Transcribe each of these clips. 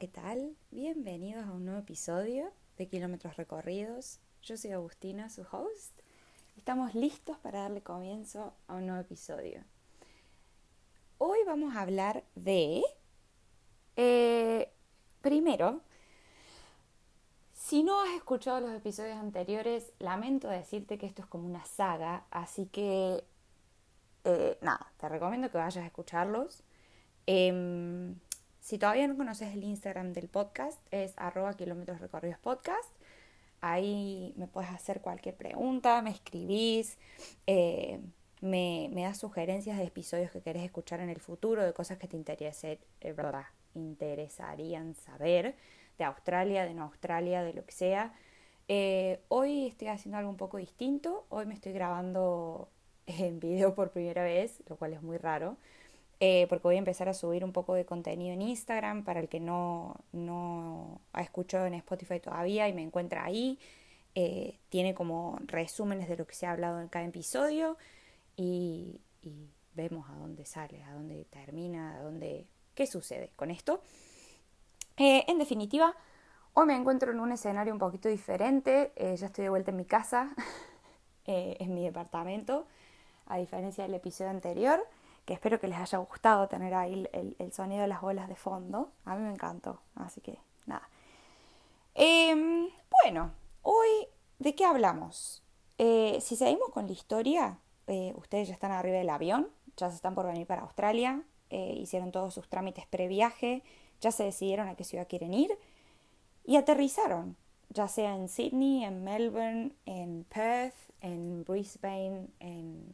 ¿qué tal? Bienvenidos a un nuevo episodio de Kilómetros Recorridos. Yo soy Agustina, su host. Estamos listos para darle comienzo a un nuevo episodio. Hoy vamos a hablar de... Eh, primero, si no has escuchado los episodios anteriores, lamento decirte que esto es como una saga, así que... Eh, nada, te recomiendo que vayas a escucharlos. Em, si todavía no conoces el Instagram del podcast, es arroba kilómetros recorridos podcast. Ahí me puedes hacer cualquier pregunta, me escribís, eh, me, me, das sugerencias de episodios que querés escuchar en el futuro, de cosas que te interese, eh, interesarían saber, de Australia, de no Australia, de lo que sea. Eh, hoy estoy haciendo algo un poco distinto. Hoy me estoy grabando en video por primera vez, lo cual es muy raro. Eh, porque voy a empezar a subir un poco de contenido en Instagram para el que no, no ha escuchado en Spotify todavía y me encuentra ahí. Eh, tiene como resúmenes de lo que se ha hablado en cada episodio y, vemos a dónde sale, a dónde termina, a dónde... qué sucede con esto. Eh, en definitiva, hoy me encuentro en un escenario un poquito diferente. ya estoy de vuelta en mi casa, en mi departamento, a diferencia del episodio anterior espero que les haya gustado tener ahí el, sonido de las olas de fondo. A mí me encantó, así que nada. Em, bueno, hoy, ¿de qué hablamos? Eh, si seguimos con la historia, eh, ustedes ya están arriba del avión, ya se están por venir para Australia, eh, hicieron todos sus trámites previaje, ya se decidieron a qué ciudad quieren ir y aterrizaron, ya sea en Sydney, en Melbourne, en Perth, en Brisbane, en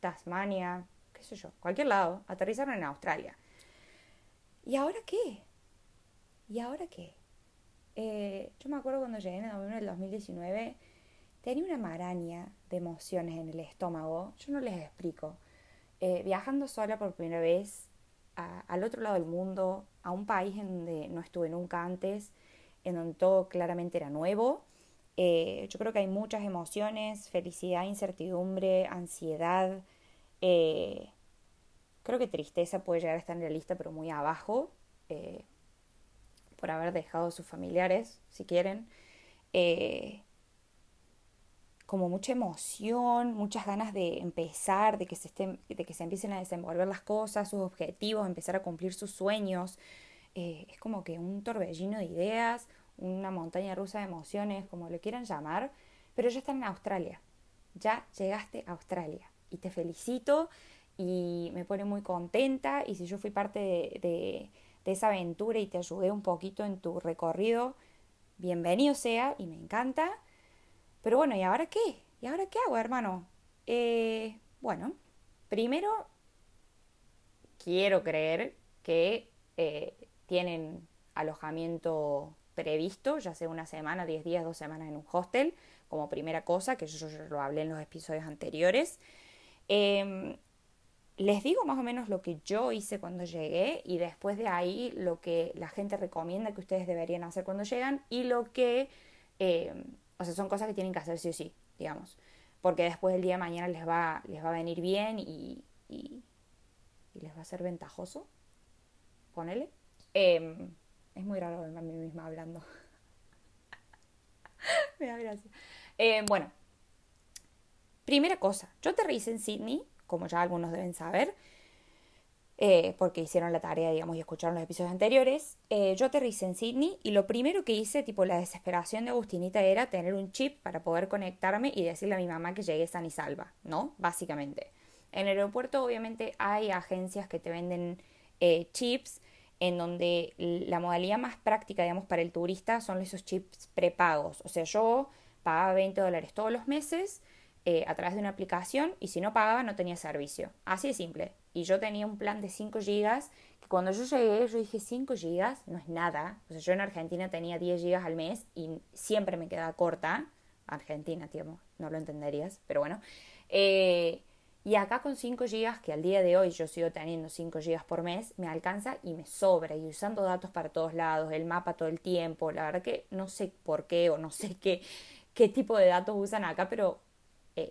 Tasmania, qué sé yo, cualquier lado, aterrizaron en Australia. ¿Y ahora qué? ¿Y ahora qué? Eh, yo me acuerdo cuando llegué en noviembre del 2019, tenía una maraña de emociones en el estómago, yo no les explico. Eh, viajando sola por primera vez al otro lado del mundo, a un país en donde no estuve nunca antes, en donde todo claramente era nuevo. Eh, yo creo que hay muchas emociones, felicidad, incertidumbre, ansiedad, creo que tristeza puede llegar a estar en la lista, pero muy abajo, eh, por haber dejado a sus familiares, si quieren. Eh, como mucha emoción, muchas ganas de empezar, de que, se estén, de que se empiecen a desenvolver las cosas, sus objetivos, empezar a cumplir sus sueños. es como que un torbellino de ideas, una montaña rusa de emociones, como lo quieran llamar, pero ya están en Australia. Ya llegaste a Australia y te felicito y me pone muy contenta y si yo fui parte de, esa aventura y te ayudé un poquito en tu recorrido, bienvenido sea y me encanta. Pero bueno, ¿y ahora qué? ¿Y ahora qué hago, hermano? Eh, bueno, primero quiero creer que eh, tienen alojamiento previsto, ya sea una semana, diez días, dos semanas en un hostel, como primera cosa, que yo, yo lo hablé en los episodios anteriores. Em, les digo más o menos lo que yo hice cuando llegué y después de ahí lo que la gente recomienda que ustedes deberían hacer cuando llegan y lo que, em, o sea, son cosas que tienen que hacer sí o sí, digamos, porque después del día de mañana les va, les va a venir bien y, les va a ser ventajoso, ponele. Em, es muy raro verme a mí misma hablando. Me da gracia. bueno, Primera cosa, yo aterricé en Sydney, como ya algunos deben saber, eh, porque hicieron la tarea, digamos, y escucharon los episodios anteriores. Eh, yo aterricé en Sydney y lo primero que hice, tipo la desesperación de Agustinita, era tener un chip para poder conectarme y decirle a mi mamá que llegué san y salva, ¿no? Básicamente. En el aeropuerto, obviamente, hay agencias que te venden eh, chips en donde la modalidad más práctica, digamos, para el turista son esos chips prepagos. O sea, yo pagaba 20 dólares todos los meses eh, a través de una aplicación y si no pagaba no tenía servicio. Así de simple. Y yo tenía un plan de 5 gigas que cuando yo llegué yo dije 5 gigas no es nada. O sea, yo en Argentina tenía 10 gigas al mes y siempre me quedaba corta. Argentina, tío, no lo entenderías, pero bueno. Eh, y acá con 5 gigas, que al día de hoy yo sigo teniendo 5 gigas por mes, me alcanza y me sobra. Y usando datos para todos lados, el mapa todo el tiempo. La verdad que no sé por qué o no sé qué, qué tipo de datos usan acá, pero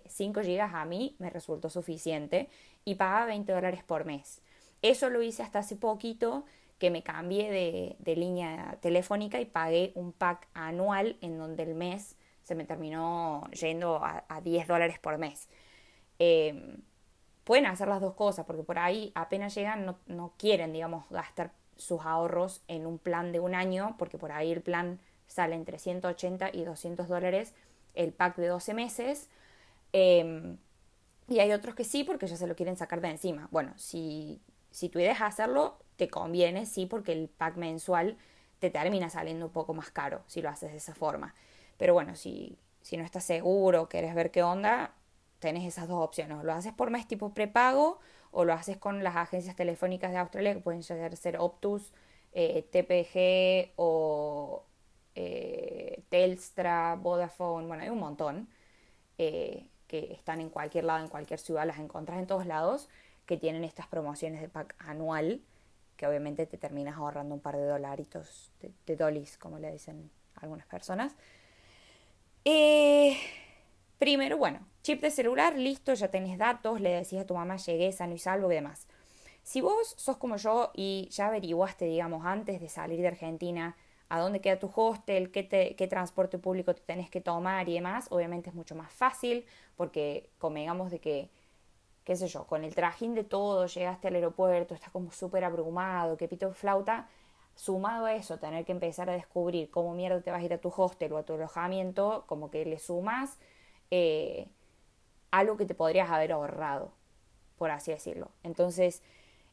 5 GB a mí me resultó suficiente y pagaba 20 dólares por mes. Eso lo hice hasta hace poquito que me cambié de, línea telefónica y pagué un pack anual en donde el mes se me terminó yendo a, 10 dólares por mes. Em, pueden hacer las dos cosas, porque por ahí apenas llegan no, no, quieren, digamos, gastar sus ahorros en un plan de un año, porque por ahí el plan sale entre 180 y 200 dólares el pack de 12 meses. Em, y hay otros que sí, porque ya se lo quieren sacar de encima. Bueno, si, si tú dejas hacerlo, te conviene, sí, porque el pack mensual te termina saliendo un poco más caro si lo haces de esa forma. Pero bueno, si, si no estás seguro, quieres ver qué onda, tenés esas dos opciones. Lo haces por mes tipo prepago o lo haces con las agencias telefónicas de Australia que pueden ser Optus, eh, TPG o eh, Telstra, Vodafone, bueno, hay un montón eh, que están en cualquier lado, en cualquier ciudad, las encontrás en todos lados, que tienen estas promociones de pack anual que obviamente te terminas ahorrando un par de dolaritos, de, dolis, como le dicen algunas personas. Eh, primero, bueno, chip de celular, listo, ya tenés datos, le decís a tu mamá llegué sano y salvo y demás. Si vos sos como yo y ya averiguaste, digamos, antes de salir de Argentina, a dónde queda tu hostel, qué, qué transporte público te tenés que tomar y demás, obviamente es mucho más fácil porque convengamos de que qué sé yo, con el trajín de todo, llegaste al aeropuerto, estás como súper abrumado, que pito flauta, sumado a eso, tener que empezar a descubrir cómo mierda te vas a ir a tu hostel o a tu alojamiento, como que le sumas eh, algo que te podrías haber ahorrado, por así decirlo. Entonces,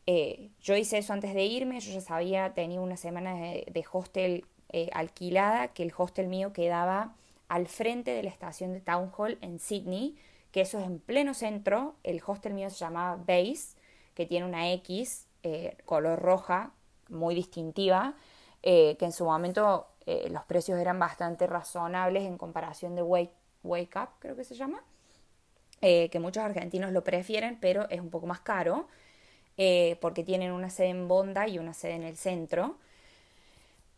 eh, yo hice eso antes de irme, yo ya sabía, tenía una semana de, hostel eh, alquilada, que el hostel mío quedaba al frente de la estación de Town Hall en Sydney, que eso es en pleno centro. El hostel mío se llamaba Base, que tiene una X eh, color roja, muy distintiva, que en su momento los precios eran bastante razonables en comparación de Wake, Wake Up, creo que se llama, que muchos argentinos lo prefieren, pero es un poco más caro, porque tienen una sede en Bonda y una sede en el centro.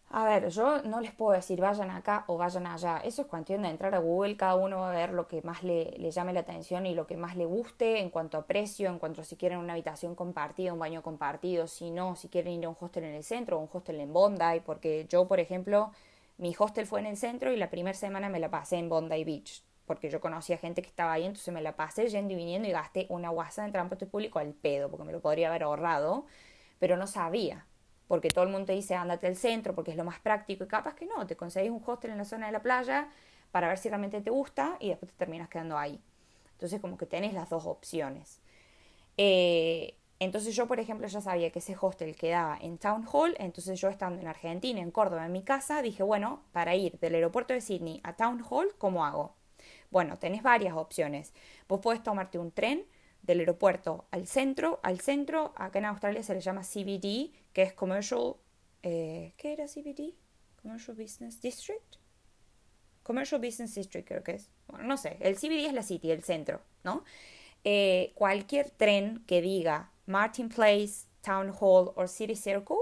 A ver, yo no les puedo decir vayan acá o vayan allá. Eso es cuestión de entrar a Google. Cada uno va a ver lo que más le, le, llame la atención y lo que más le guste en cuanto a precio, en cuanto a si quieren una habitación compartida, un baño compartido, si no, si quieren ir a un hostel en el centro o un hostel en Bondi. Porque yo, por ejemplo, mi hostel fue en el centro y la primera semana me la pasé en Bondi Beach. Porque yo conocía gente que estaba ahí, entonces me la pasé yendo y viniendo y gasté una guasa en transporte público al pedo, porque me lo podría haber ahorrado, pero no sabía porque todo el mundo te dice ándate al centro porque es lo más práctico y capaz que no, te conseguís un hostel en la zona de la playa para ver si realmente te gusta y después te terminas quedando ahí. Entonces como que tenés las dos opciones. Eh, entonces yo, por ejemplo, ya sabía que ese hostel quedaba en Town Hall, entonces yo estando en Argentina, en Córdoba, en mi casa, dije, bueno, para ir del aeropuerto de Sydney a Town Hall, ¿cómo hago? Bueno, tenés varias opciones. Vos podés tomarte un tren del aeropuerto al centro. Al centro, acá en Australia se le llama CBD, que es Commercial... Eh, ¿Qué era CBD? Commercial Business District. Commercial Business District creo que es. Bueno, no sé. El CBD es la city, el centro, ¿no? Eh, cualquier tren que diga Martin Place, Town Hall o City Circle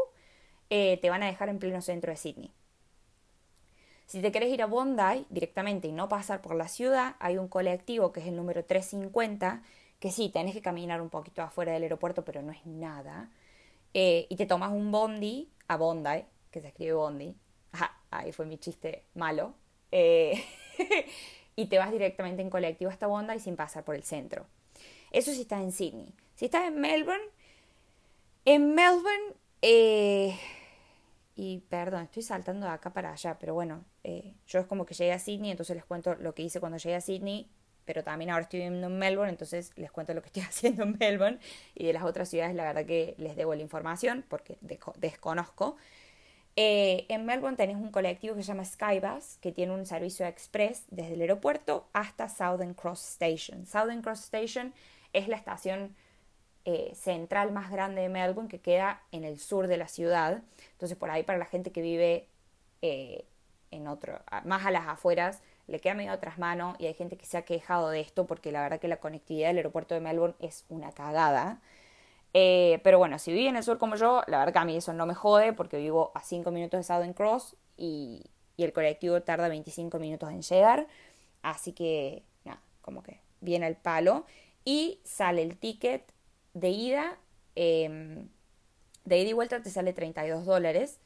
eh, te van a dejar en pleno centro de Sydney. Si te querés ir a Bondi directamente y no pasar por la ciudad, hay un colectivo que es el número 350 que sí, tenés que caminar un poquito afuera del aeropuerto, pero no es nada. Eh, y te tomas un bondi a Bondi, que se escribe bondi. Ajá, ahí fue mi chiste malo. Eh, y te vas directamente en colectivo hasta Bondi sin pasar por el centro. Eso sí está en Sydney. Si estás en Melbourne, en Melbourne, eh, y perdón, estoy saltando de acá para allá, pero bueno, yo es como que llegué a Sydney, entonces les cuento lo que hice cuando llegué a Sydney pero también ahora estoy viviendo en Melbourne, entonces les cuento lo que estoy haciendo en Melbourne y de las otras ciudades la verdad que les debo la información porque desconozco. Eh, en Melbourne tenés un colectivo que se llama Skybus, que tiene un servicio express desde el aeropuerto hasta Southern Cross Station. Southern Cross Station es la estación eh, central más grande de Melbourne que queda en el sur de la ciudad. Entonces por ahí para la gente que vive eh, más a las afueras, le queda medio atrás mano y hay gente que se ha quejado de esto porque la verdad que la conectividad del aeropuerto de Melbourne es una cagada. Eh, pero bueno, si vive en el sur como yo, la verdad que a mí eso no me jode porque vivo a 5 minutos de Southern Cross y, el colectivo tarda 25 minutos en llegar. Así que, nada, como que viene el palo. Y sale el ticket de ida em, De ida y vuelta te sale 32 dólares,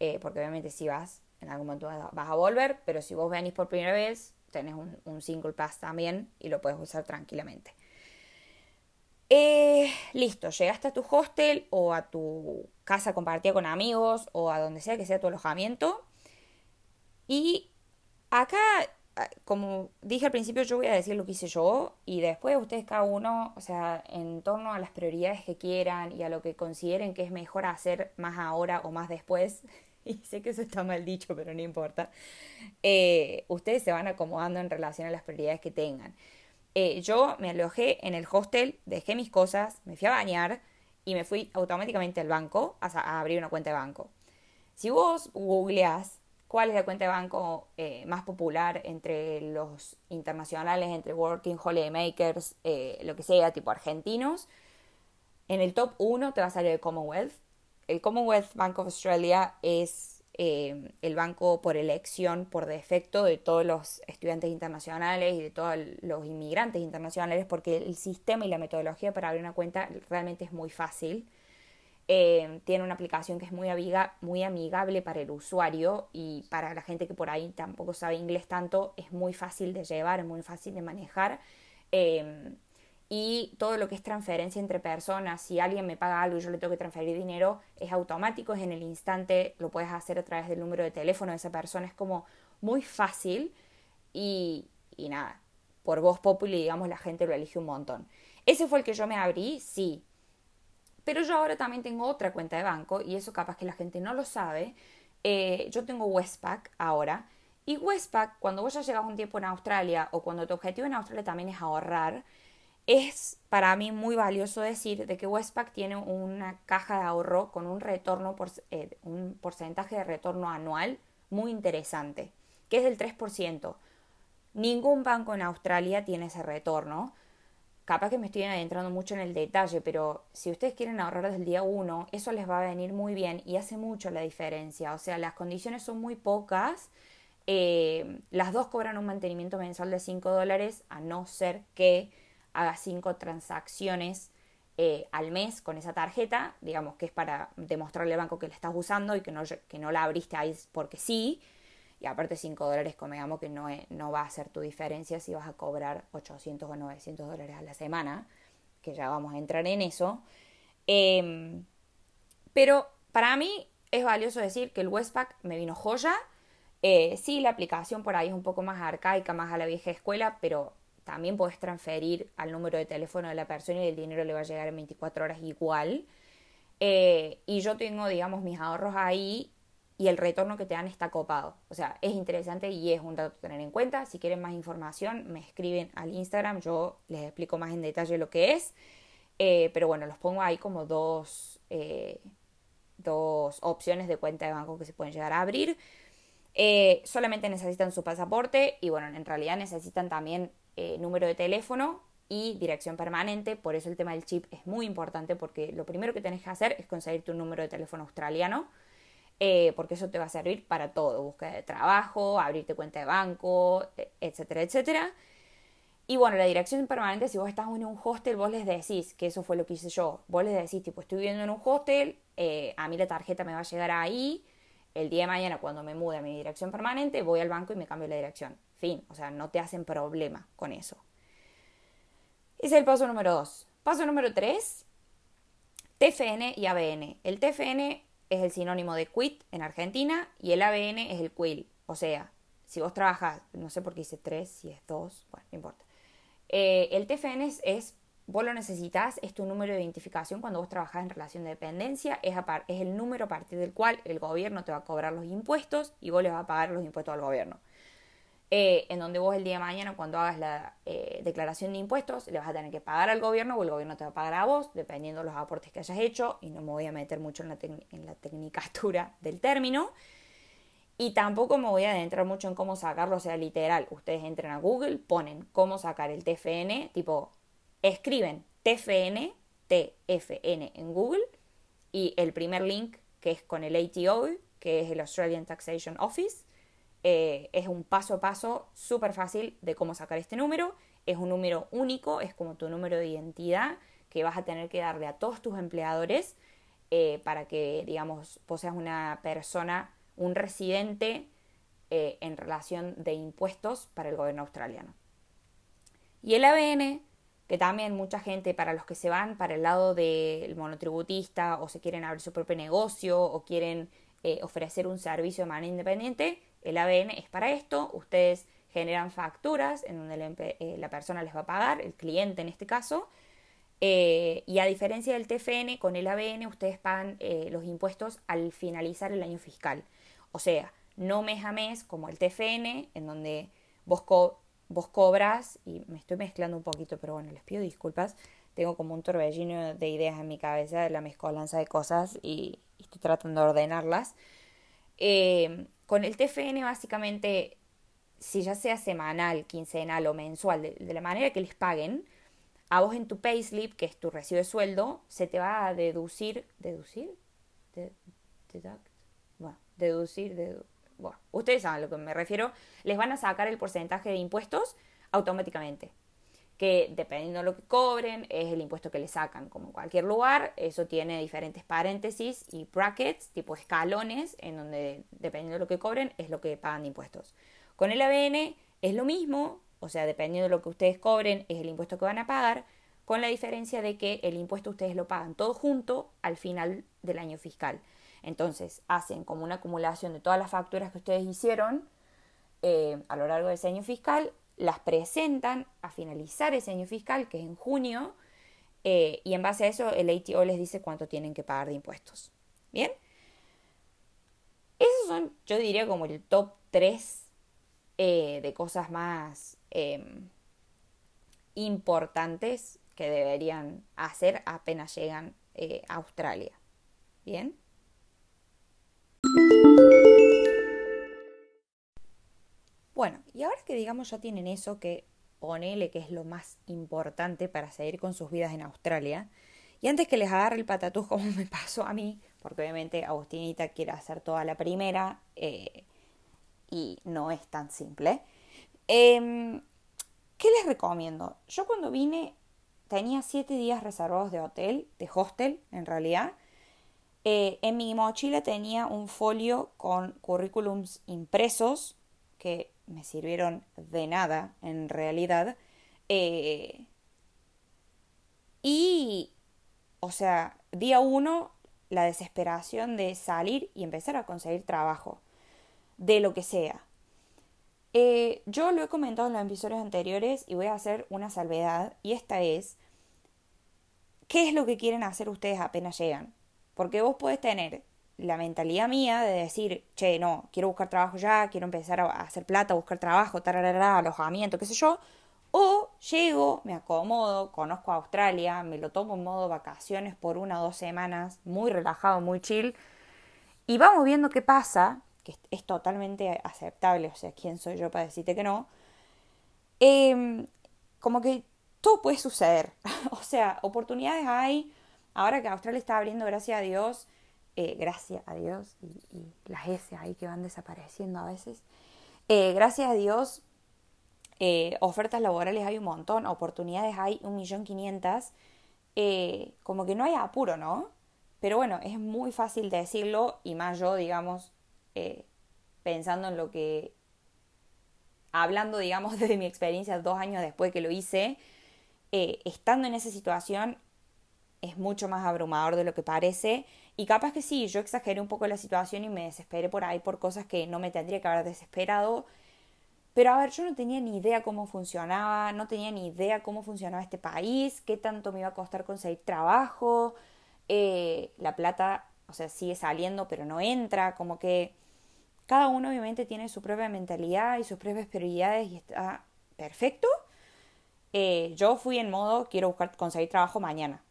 eh, porque obviamente si vas, en algún momento vas a volver, pero si vos venís por primera vez, tenés un, single pass también y lo puedes usar tranquilamente. Eh, listo, llegaste a tu hostel o a tu casa compartida con amigos o a donde sea que sea tu alojamiento. Y acá Ah, como dije al principio, yo voy a decir lo que hice yo y después ustedes cada uno, o sea, en torno a las prioridades que quieran y a lo que consideren que es mejor hacer más ahora o más después, y sé que eso está mal dicho, pero no importa, eh, ustedes se van acomodando en relación a las prioridades que tengan. Eh, yo me alojé en el hostel, dejé mis cosas, me fui a bañar y me fui automáticamente al banco a, abrir una cuenta de banco. Si vos googleás cuál es la cuenta de banco eh, más popular entre los internacionales, entre working holiday makers, lo que sea, tipo argentinos. En el top 1 te va a salir el Commonwealth. El Commonwealth Bank of Australia es eh, el banco por elección, por defecto, de todos los estudiantes internacionales y de todos los inmigrantes internacionales, porque el sistema y la metodología para abrir una cuenta realmente es muy fácil. Eh, tiene una aplicación que es muy, amigable para el usuario y para la gente que por ahí tampoco sabe inglés tanto, es muy fácil de llevar, es muy fácil de manejar. Em, y todo lo que es transferencia entre personas, si alguien me paga algo y yo le tengo que transferir dinero, es automático, es en el instante, lo puedes hacer a través del número de teléfono de esa persona, es como muy fácil y, nada, por voz popular, digamos, la gente lo elige un montón. Ese fue el que yo me abrí, sí, pero yo ahora también tengo otra cuenta de banco y eso capaz que la gente no lo sabe. Eh, yo tengo Westpac ahora. Y Westpac, cuando vos ya llevas un tiempo en Australia o cuando tu objetivo en Australia también es ahorrar, es para mí muy valioso decir de que Westpac tiene una caja de ahorro con un retorno, por, eh, un porcentaje de retorno anual muy interesante, que es del 3%. Ningún banco en Australia tiene ese retorno capaz que me estoy adentrando mucho en el detalle, pero si ustedes quieren ahorrar desde el día 1, eso les va a venir muy bien y hace mucho la diferencia. O sea, las condiciones son muy pocas. Eh, las dos cobran un mantenimiento mensual de 5 dólares, a no ser que haga 5 transacciones eh, al mes con esa tarjeta, digamos que es para demostrarle al banco que la estás usando y que no, que no la abriste ahí porque sí. Y aparte 5 dólares, digamos que no, no va a ser tu diferencia si vas a cobrar 800 o 900 dólares a la semana, que ya vamos a entrar en eso. Em, pero para mí es valioso decir que el Westpac me vino joya. Eh, sí, la aplicación por ahí es un poco más arcaica, más a la vieja escuela, pero también puedes transferir al número de teléfono de la persona y el dinero le va a llegar en 24 horas igual. Eh, y yo tengo, digamos, mis ahorros ahí y el retorno que te dan está copado. O sea, es interesante y es un dato a tener en cuenta. Si quieren más información, me escriben al Instagram, yo les explico más en detalle lo que es. Eh, pero bueno, los pongo ahí como dos, eh, dos opciones de cuenta de banco que se pueden llegar a abrir. Solamente necesitan su pasaporte y bueno, en realidad necesitan también número de teléfono y dirección permanente. Por eso el tema del chip es muy importante porque lo primero que tenés que hacer es conseguir tu número de teléfono australiano eh, porque eso te va a servir para todo, búsqueda de trabajo, abrirte cuenta de banco, e, etcétera, etcétera. Y bueno, la dirección permanente, si vos estás en un hostel, vos les decís, que eso fue lo que hice yo, vos les decís, tipo, estoy viviendo en un hostel, eh, a mí la tarjeta me va a llegar ahí, el día de mañana cuando me mude a mi dirección permanente, voy al banco y me cambio la dirección. Fin, o sea, no te hacen problema con eso. Ese es el paso número dos. Paso número tres, TFN y ABN. El TFN es el sinónimo de quit en Argentina y el ABN es el quill. O sea, si vos trabajas, no sé por qué dice tres, si es dos, bueno, no importa. Eh, el TFN es, vos lo necesitas, es tu número de identificación cuando vos trabajas en relación de dependencia, es, es el número a partir del cual el gobierno te va a cobrar los impuestos y vos le vas a pagar los impuestos al gobierno. Eh, en donde vos el día de mañana, cuando hagas la eh, declaración de impuestos, le vas a tener que pagar al gobierno o el gobierno te va a pagar a vos, dependiendo de los aportes que hayas hecho, y no me voy a meter mucho en la, en la tecnicatura del término. Y tampoco me voy a adentrar mucho en cómo sacarlo, o sea, literal, ustedes entren a Google, ponen cómo sacar el TFN, tipo, escriben TFN, TFN en Google, y el primer link, que es con el ATO, que es el Australian Taxation Office, eh, es un paso a paso súper fácil de cómo sacar este número. Es un número único, es como tu número de identidad que vas a tener que darle a todos tus empleadores eh, para que, digamos, vos seas una persona, un residente eh, en relación de impuestos para el gobierno australiano. Y el ABN, que también mucha gente, para los que se van para el lado del monotributista o se quieren abrir su propio negocio o quieren ofrecer un servicio de manera independiente, el ABN es para esto. Ustedes generan facturas en donde eh, la persona les va a pagar, el cliente en este caso. Eh, y a diferencia del TFN, con el ABN ustedes pagan los impuestos al finalizar el año fiscal. O sea, no mes a mes como el TFN, en donde vos, cobras, y me estoy mezclando un poquito, pero bueno, les pido disculpas. Tengo como un torbellino de ideas en mi cabeza, de la mezcolanza de cosas y, estoy tratando de ordenarlas. Eh, con el TFN básicamente, si ya sea semanal, quincenal o mensual, de, la manera que les paguen, a vos en tu payslip, que es tu recibo de sueldo, se te va a deducir, deducir, deduct, bueno, deducir, bueno, ustedes saben a lo que me refiero, les van a sacar el porcentaje de impuestos automáticamente que dependiendo de lo que cobren es el impuesto que le sacan, como en cualquier lugar, eso tiene diferentes paréntesis y brackets, tipo escalones, en donde dependiendo de lo que cobren es lo que pagan de impuestos. Con el ABN es lo mismo, o sea, dependiendo de lo que ustedes cobren es el impuesto que van a pagar, con la diferencia de que el impuesto ustedes lo pagan todo junto al final del año fiscal. Entonces, hacen como una acumulación de todas las facturas que ustedes hicieron eh, a lo largo de ese año fiscal las presentan a finalizar ese año fiscal, que es en junio, eh, y en base a eso el ATO les dice cuánto tienen que pagar de impuestos. ¿Bien? Esos son, yo diría, como el top 3 eh, de cosas más em, importantes que deberían hacer apenas llegan eh, a Australia. ¿Bien? Bueno, y ahora que digamos ya tienen eso, que ponele que es lo más importante para seguir con sus vidas en Australia, y antes que les agarre el patatús como me pasó a mí, porque obviamente Agustinita quiere hacer toda la primera eh, y no es tan simple, em, ¿qué les recomiendo? Yo cuando vine tenía siete días reservados de hotel, de hostel en realidad. Eh, en mi mochila tenía un folio con currículums impresos que me sirvieron de nada en realidad. Eh, y, o sea, día uno, la desesperación de salir y empezar a conseguir trabajo, de lo que sea. Eh, yo lo he comentado en los episodios anteriores y voy a hacer una salvedad, y esta es, ¿qué es lo que quieren hacer ustedes apenas llegan? Porque vos puedes tener la mentalidad mía de decir, che, no, quiero buscar trabajo ya, quiero empezar a hacer plata, buscar trabajo, tararara, alojamiento, qué sé yo, o llego, me acomodo, conozco a Australia, me lo tomo en modo vacaciones por una o dos semanas, muy relajado, muy chill, y vamos viendo qué pasa, que es totalmente aceptable, o sea, ¿quién soy yo para decirte que no? Em, como que todo puede suceder, o sea, oportunidades hay, ahora que Australia está abriendo, gracias a Dios, eh, gracias a Dios, y, las S ahí que van desapareciendo a veces, eh, gracias a Dios, eh, ofertas laborales hay un montón, oportunidades hay un millón quinientas, como que no hay apuro, ¿no? Pero bueno, es muy fácil decirlo y más yo, digamos, pensando en lo que, hablando, digamos, desde mi experiencia dos años después que lo hice, estando en esa situación es mucho más abrumador de lo que parece y capaz que sí, yo exageré un poco la situación y me desesperé por ahí por cosas que no me tendría que haber desesperado. Pero a ver, yo no tenía ni idea cómo funcionaba, no tenía ni idea cómo funcionaba este país, qué tanto me iba a costar conseguir trabajo, eh, la plata, o sea, sigue saliendo pero no entra, como que cada uno obviamente tiene su propia mentalidad y sus propias prioridades y está perfecto. Eh, yo fui en modo, quiero buscar, conseguir trabajo mañana,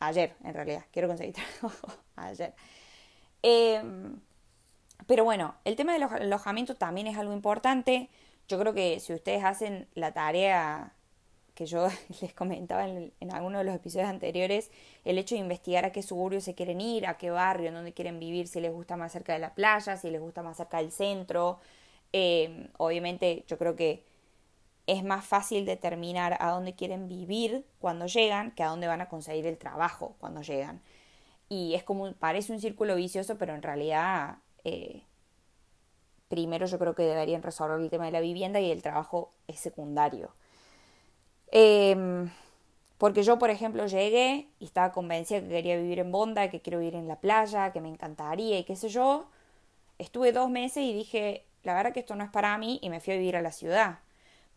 ayer en realidad, quiero conseguir trabajo ayer. Em, pero bueno, el tema del alojamiento también es algo importante. Yo creo que si ustedes hacen la tarea que yo les comentaba en, en alguno de los episodios anteriores, el hecho de investigar a qué suburbio se quieren ir, a qué barrio, en dónde quieren vivir, si les gusta más cerca de la playa, si les gusta más cerca del centro. Em, obviamente yo creo que es más fácil determinar a dónde quieren vivir cuando llegan que a dónde van a conseguir el trabajo cuando llegan. y es como, parece un círculo vicioso, pero en realidad eh, primero yo creo que deberían resolver el tema de la vivienda y el trabajo es secundario. Em, porque yo, por ejemplo, llegué y estaba convencida que quería vivir en Bonda, que quiero vivir en la playa, que me encantaría y qué sé yo. Estuve dos meses y dije, la verdad que esto no es para mí y me fui a vivir a la ciudad.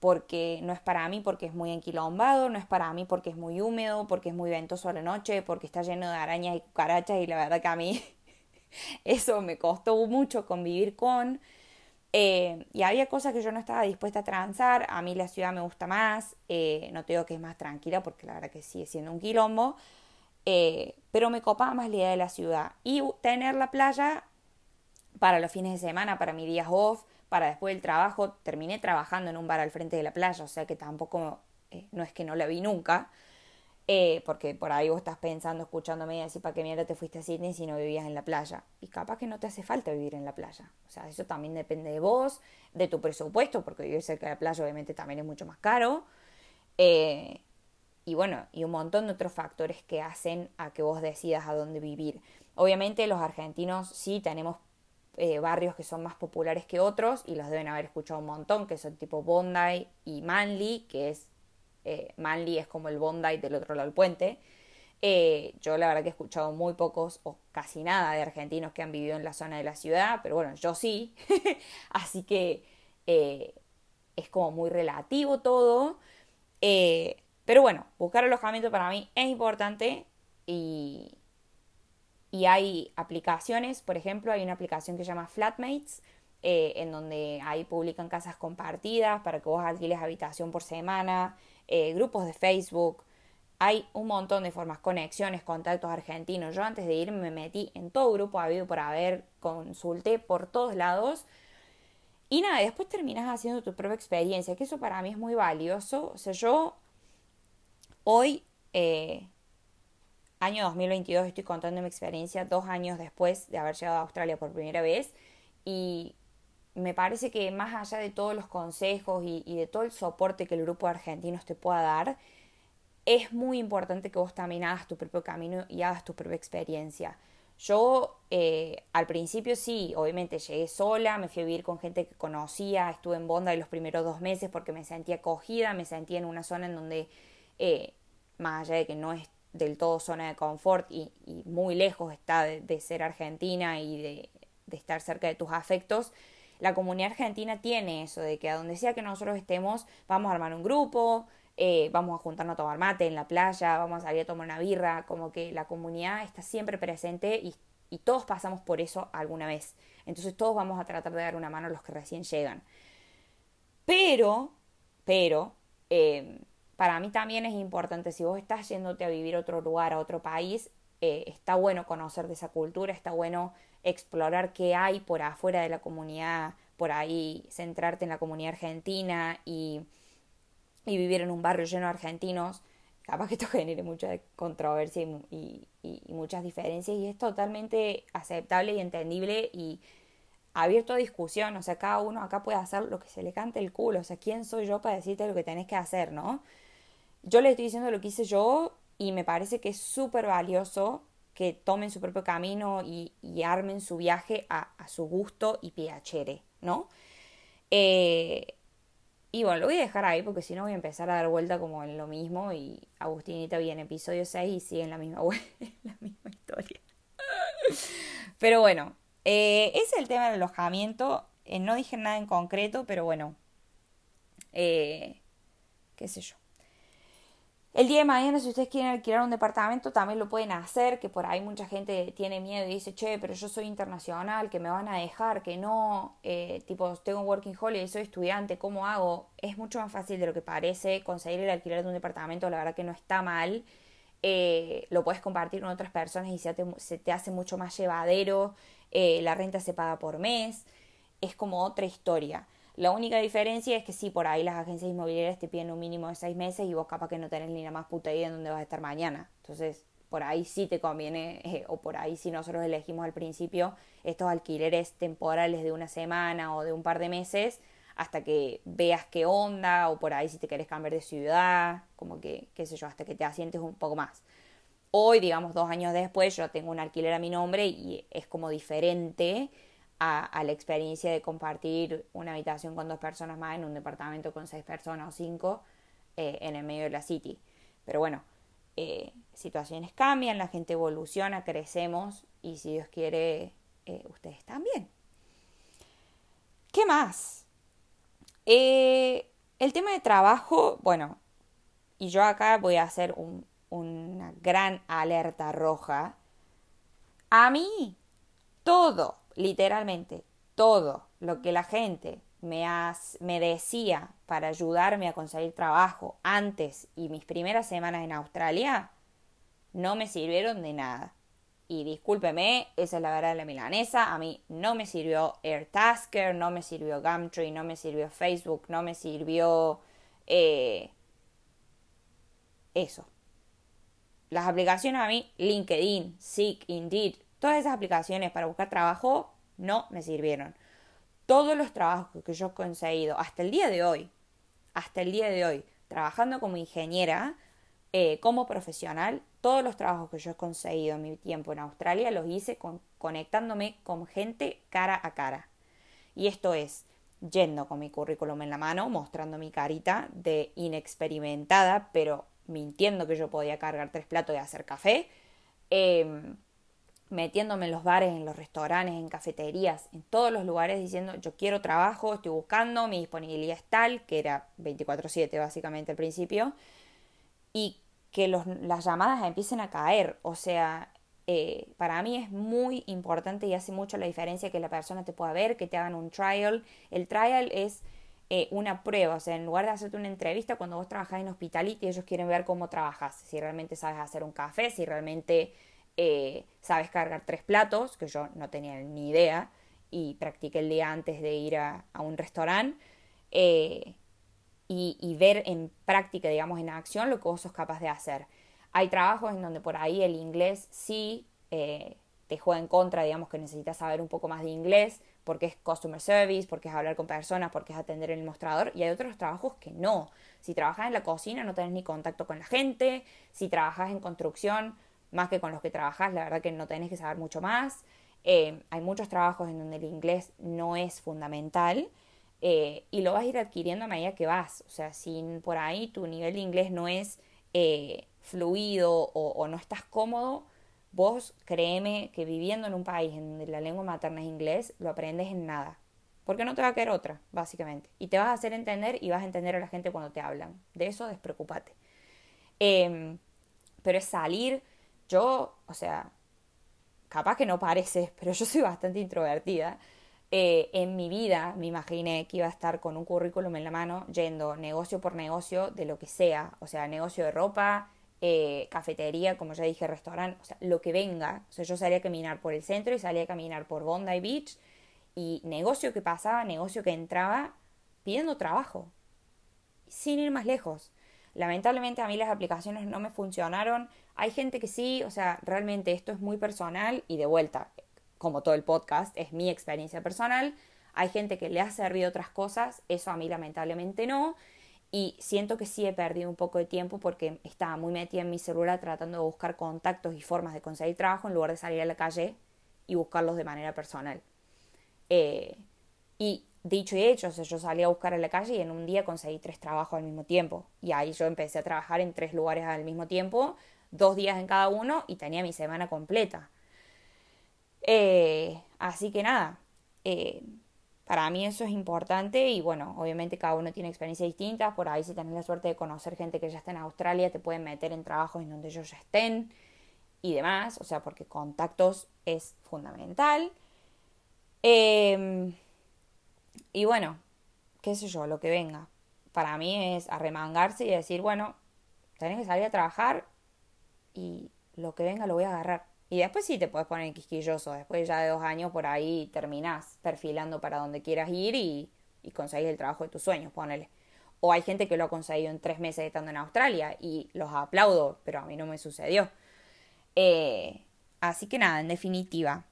Porque no es para mí porque es muy enquilombado, no es para mí porque es muy húmedo, porque es muy ventoso a la noche, porque está lleno de arañas y cucarachas y la verdad que a mí eso me costó mucho convivir con. Eh, y había cosas que yo no estaba dispuesta a transar. A mí la ciudad me gusta más. Eh, no te digo que es más tranquila porque la verdad que sigue siendo un quilombo. Eh, pero me copaba más la idea de la ciudad. Y tener la playa para los fines de semana, para mis días off, para después del trabajo. Terminé trabajando en un bar al frente de la playa, o sea que tampoco, no es que no la vi nunca. Eh, porque por ahí vos estás pensando, escuchándome y decir, ¿para qué mierda te fuiste a Sydney si no vivías en la playa? Y capaz que no te hace falta vivir en la playa. O sea, eso también depende de vos, de tu presupuesto, porque vivir cerca de la playa obviamente también es mucho más caro. Eh, y bueno, y un montón de otros factores que hacen a que vos decidas a dónde vivir. Obviamente los argentinos sí tenemos eh, barrios que son más populares que otros y los deben haber escuchado un montón, que son tipo Bondi y Manly, que es eh, Manly es como el Bondi del otro lado del puente. Eh, yo la verdad que he escuchado muy pocos o casi nada de argentinos que han vivido en la zona de la ciudad, pero bueno, yo sí. Así que es como muy relativo todo. pero bueno, buscar alojamiento para mí es importante y, y hay aplicaciones, por ejemplo, hay una aplicación que se llama Flatmates, en donde ahí publican casas compartidas para que vos alquiles habitación por semana. Eh, grupos de Facebook, hay un montón de formas, conexiones, contactos argentinos. Yo antes de irme me metí en todo grupo habido por haber, consulté por todos lados. Y nada, después terminas haciendo tu propia experiencia, que eso para mí es muy valioso. O sea, yo hoy, eh, año 2022, estoy contando mi experiencia dos años después de haber llegado a Australia por primera vez. Y me parece que más allá de todos los consejos y, de todo el soporte que el grupo de argentinos te pueda dar, es muy importante que vos también hagas tu propio camino y hagas tu propia experiencia. Yo eh, al principio sí, obviamente llegué sola, me fui a vivir con gente que conocía, estuve en Bonda los primeros dos meses porque me sentía acogida, me sentía en una zona en donde, eh, más allá de que no es del todo zona de confort y, muy lejos está de, ser argentina y de, estar cerca de tus afectos, la comunidad argentina tiene eso, de que a donde sea que nosotros estemos, vamos a armar un grupo, eh, vamos a juntarnos a tomar mate en la playa, vamos a salir a tomar una birra, como que la comunidad está siempre presente y, todos pasamos por eso alguna vez. Entonces todos vamos a tratar de dar una mano a los que recién llegan. Pero, pero, eh, para mí también es importante, si vos estás yéndote a vivir a otro lugar, a otro país, eh, está bueno conocer de esa cultura, está bueno explorar qué hay por afuera de la comunidad, por ahí centrarte en la comunidad argentina y, y vivir en un barrio lleno de argentinos, capaz que esto genere mucha controversia y, muchas diferencias y es totalmente aceptable y entendible y abierto a discusión, o sea, cada uno acá puede hacer lo que se le cante el culo, o sea, ¿quién soy yo para decirte lo que tenés que hacer, no? Yo le estoy diciendo lo que hice yo y me parece que es súper valioso que tomen su propio camino y, armen su viaje a, su gusto y piacere, ¿no? Eh, y bueno, lo voy a dejar ahí porque si no voy a empezar a dar vuelta como en lo mismo y Agustinita viene en episodio 6 y sigue en la misma, la misma historia. Pero bueno, eh, ese es el tema del alojamiento. Eh, no dije nada en concreto, pero bueno, qué sé yo. El día de mañana, si ustedes quieren alquilar un departamento, también lo pueden hacer, que por ahí mucha gente tiene miedo y dice, che, pero yo soy internacional, que me van a dejar, que no, eh, tipo, tengo un working holiday, soy estudiante, ¿cómo hago? Es mucho más fácil de lo que parece conseguir el alquiler de un departamento, la verdad que no está mal. Eh, lo puedes compartir con otras personas y se te, se te hace mucho más llevadero, eh, la renta se paga por mes, es como otra historia. La única diferencia es que sí, por ahí las agencias inmobiliarias te piden un mínimo de seis meses y vos capaz que no tenés ni la más puta idea en dónde vas a estar mañana. Entonces, por ahí sí te conviene, eh, o por ahí si nosotros elegimos al principio estos alquileres temporales de una semana o de un par de meses, hasta que veas qué onda, o por ahí si te querés cambiar de ciudad, como que, qué sé yo, hasta que te asientes un poco más. Hoy, digamos, dos años después, yo tengo un alquiler a mi nombre y es como diferente a, la experiencia de compartir una habitación con dos personas más en un departamento con seis personas o cinco eh, en el medio de la city. Pero bueno, eh, situaciones cambian, la gente evoluciona, crecemos y si Dios quiere, eh, ustedes también. ¿Qué más? el tema de trabajo, bueno, y yo acá voy a hacer un, una gran alerta roja. A mí, todo, literalmente, todo lo que la gente me, me decía para ayudarme a conseguir trabajo antes y mis primeras semanas en Australia, no me sirvieron de nada. Y discúlpeme, esa es la verdad de la milanesa. A mí no me sirvió AirTasker, no me sirvió Gumtree, no me sirvió Facebook, no me sirvió eh, eso. Las aplicaciones a mí, LinkedIn, Seek, Indeed, todas esas aplicaciones para buscar trabajo no me sirvieron. Todos los trabajos que yo he conseguido hasta el día de hoy, hasta el día de hoy, trabajando como ingeniera, eh, como profesional, todos los trabajos que yo he conseguido en mi tiempo en Australia los hice conectándome con gente cara a cara. Y esto es yendo con mi currículum en la mano, mostrando mi carita de inexperimentada, pero mintiendo que yo podía cargar tres platos y hacer café, em, metiéndome en los bares, en los restaurantes, en cafeterías, en todos los lugares diciendo yo quiero trabajo, estoy buscando, mi disponibilidad es tal, que era 24/7 básicamente al principio, y que las llamadas empiecen a caer. O sea, eh, para mí es muy importante y hace mucho la diferencia que la persona te pueda ver, que te hagan un trial. El trial es eh, una prueba, o sea, en lugar de hacerte una entrevista, cuando vos trabajás en hospitality, ellos quieren ver cómo trabajas, si realmente sabes hacer un café, si realmente eh, sabes cargar tres platos, que yo no tenía ni idea, y practiqué el día antes de ir a, un restaurante, eh, y, ver en práctica, digamos, en acción lo que vos sos capaz de hacer. Hay trabajos en donde por ahí el inglés sí te juega en contra, digamos que necesitas saber un poco más de inglés, porque es customer service, porque es hablar con personas, porque es atender en el mostrador, y hay otros trabajos que no. Si trabajas en la cocina no tenés ni contacto con la gente, si trabajas en construcción, más que con los que trabajas, la verdad que no tenés que saber mucho más. Eh, hay muchos trabajos en donde el inglés no es fundamental eh, y lo vas a ir adquiriendo a medida que vas. O sea, si por ahí tu nivel de inglés no es eh, fluido o, no estás cómodo, Vos créeme que viviendo en un país en donde la lengua materna es inglés, lo aprendes en nada. Porque no te va a quedar otra, básicamente. Y te vas a hacer entender y vas a entender a la gente cuando te hablan. De eso despreocúpate. Em, pero es salir, yo, o sea, capaz que no parece, pero yo soy bastante introvertida. Eh, en mi vida me imaginé que iba a estar con un currículum en la mano yendo negocio por negocio de lo que sea, o sea, negocio de ropa, eh, cafetería, como ya dije, restaurante, o sea, lo que venga. O sea, yo salía a caminar por el centro y salía a caminar por Bondi Beach y negocio que pasaba, negocio que entraba, pidiendo trabajo, sin ir más lejos. Lamentablemente a mí las aplicaciones no me funcionaron. Hay gente que sí, o sea, realmente esto es muy personal y de vuelta, como todo el podcast, es mi experiencia personal. Hay gente que le ha servido otras cosas, eso a mí lamentablemente no. Y siento que sí he perdido un poco de tiempo porque estaba muy metida en mi celular tratando de buscar contactos y formas de conseguir trabajo en lugar de salir a la calle y buscarlos de manera personal. Eh, y dicho y hecho, o sea, yo salí a buscar a la calle y en un día conseguí tres trabajos al mismo tiempo. Y ahí yo empecé a trabajar en tres lugares al mismo tiempo, dos días en cada uno y tenía mi semana completa. Eh, así que nada, eh, para mí eso es importante y bueno, obviamente cada uno tiene experiencias distintas, por ahí si tenés la suerte de conocer gente que ya está en Australia, te pueden meter en trabajos en donde ellos ya estén y demás, o sea, porque contactos es fundamental. Em, y bueno, qué sé yo, lo que venga. Para mí es arremangarse y decir, bueno, tenés que salir a trabajar y lo que venga lo voy a agarrar. Y después sí te puedes poner quisquilloso. Después ya de dos años por ahí terminás perfilando para donde quieras ir y, y conseguís el trabajo de tus sueños, ponele. O hay gente que lo ha conseguido en tres meses estando en Australia y los aplaudo, pero a mí no me sucedió. Eh, así que nada, en definitiva.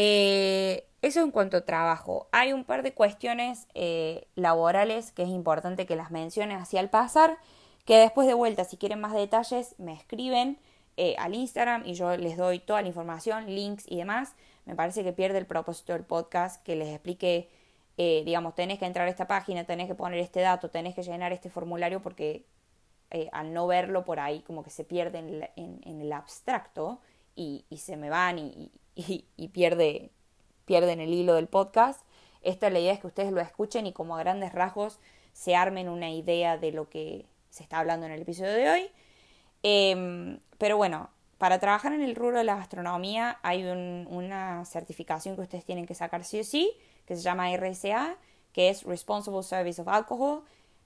Eh, eso en cuanto a trabajo. Hay un par de cuestiones eh, laborales que es importante que las mencione hacia el pasar, que después de vuelta, si quieren más detalles, me escriben eh, al Instagram y yo les doy toda la información, links y demás. Me parece que pierde el propósito del podcast que les explique, eh, digamos, tenés que entrar a esta página, tenés que poner este dato, tenés que llenar este formulario porque eh, al no verlo por ahí como que se pierde en, el abstracto y, se me van y, y, pierde, pierden el hilo del podcast. Esta la idea es que ustedes lo escuchen y como a grandes rasgos se armen una idea de lo que se está hablando en el episodio de hoy. Em, pero bueno, para trabajar en el rubro de la gastronomía hay una certificación que ustedes tienen que sacar sí o sí, que se llama RSA, que es Responsible Service of Alcohol.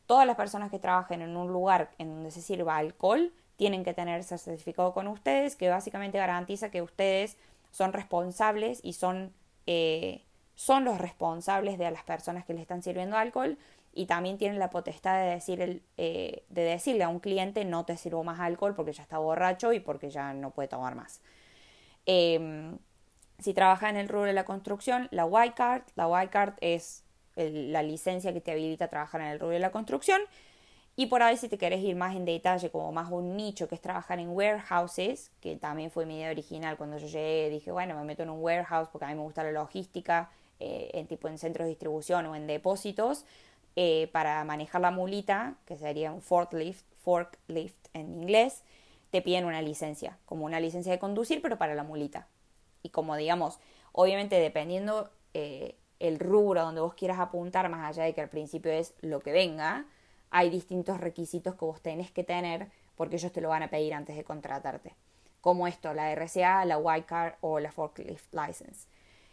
Todas las personas que trabajen en un lugar en donde se sirva alcohol tienen que tener ese certificado con ustedes, que básicamente garantiza que ustedes son responsables y son, eh, son los responsables de las personas que le están sirviendo alcohol y también tienen la potestad de, decir el, eh, de decirle a un cliente no te sirvo más alcohol porque ya está borracho y porque ya no puede tomar más. Em, si trabajas en el rubro de la construcción, la White Card, la White Card es la licencia que te habilita a trabajar en el rubro de la construcción. Y por ahí si te querés ir más en detalle, como más un nicho, que es trabajar en warehouses, que también fue mi idea original cuando yo llegué, dije, bueno, me meto en un warehouse porque a mí me gusta la logística, eh, en tipo en centros de distribución o en depósitos, eh, para manejar la mulita, que sería un forklift, forklift en inglés, te piden una licencia, como una licencia de conducir, pero para la mulita. Y como digamos, obviamente dependiendo eh, el rubro donde vos quieras apuntar, más allá de que al principio es lo que venga, hay distintos requisitos que vos tenés que tener porque ellos te lo van a pedir antes de contratarte. Como esto, la RCA, la White Card o la Forklift License.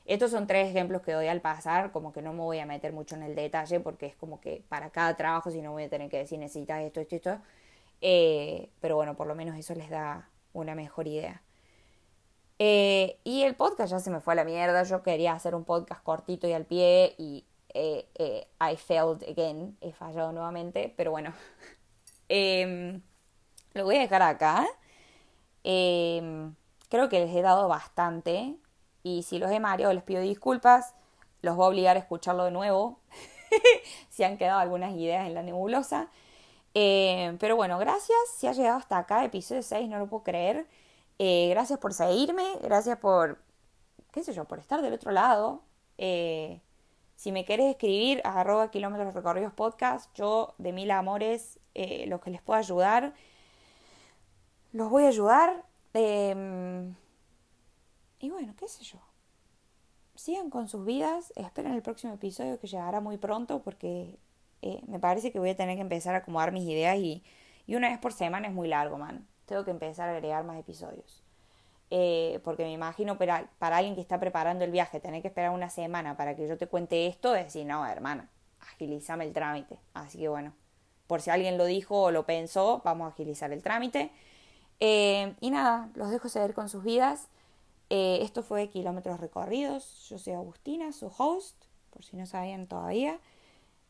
Estos son tres ejemplos que doy al pasar, como que no me voy a meter mucho en el detalle porque es como que para cada trabajo si no voy a tener que decir necesitas esto, esto, esto. Eh, pero bueno, por lo menos eso les da una mejor idea. Eh, y el podcast ya se me fue a la mierda. Yo quería hacer un podcast cortito y al pie y eh, I failed again. He fallado nuevamente, pero bueno. Em, lo voy a dejar acá. Em, creo que les he dado bastante. Y si los he mareado, les pido disculpas. Los voy a obligar a escucharlo de nuevo. si han quedado algunas ideas en la nebulosa. Eh, pero bueno, gracias. Si has llegado hasta acá, episodio 6, no lo puedo creer. Eh, gracias por seguirme. Gracias por, qué sé yo, por estar del otro lado. Eh, si me querés escribir, a arroba kilómetros recorridos podcast, yo de mil amores, los que les pueda ayudar, los voy a ayudar. Em, y bueno, qué sé yo. Sigan con sus vidas, esperen el próximo episodio que llegará muy pronto porque eh, me parece que voy a tener que empezar a acomodar mis ideas y, y una vez por semana es muy largo, man. Tengo que empezar a agregar más episodios. Eh, porque me imagino para, para alguien que está preparando el viaje, tener que esperar una semana para que yo te cuente esto, es decir, no, hermana, agilízame el trámite. Así que bueno, por si alguien lo dijo o lo pensó, vamos a agilizar el trámite. Eh, y nada, los dejo seguir con sus vidas. Eh, esto fue Kilómetros Recorridos. Yo soy Agustina, su host, por si no sabían todavía.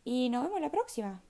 Y nos vemos la próxima.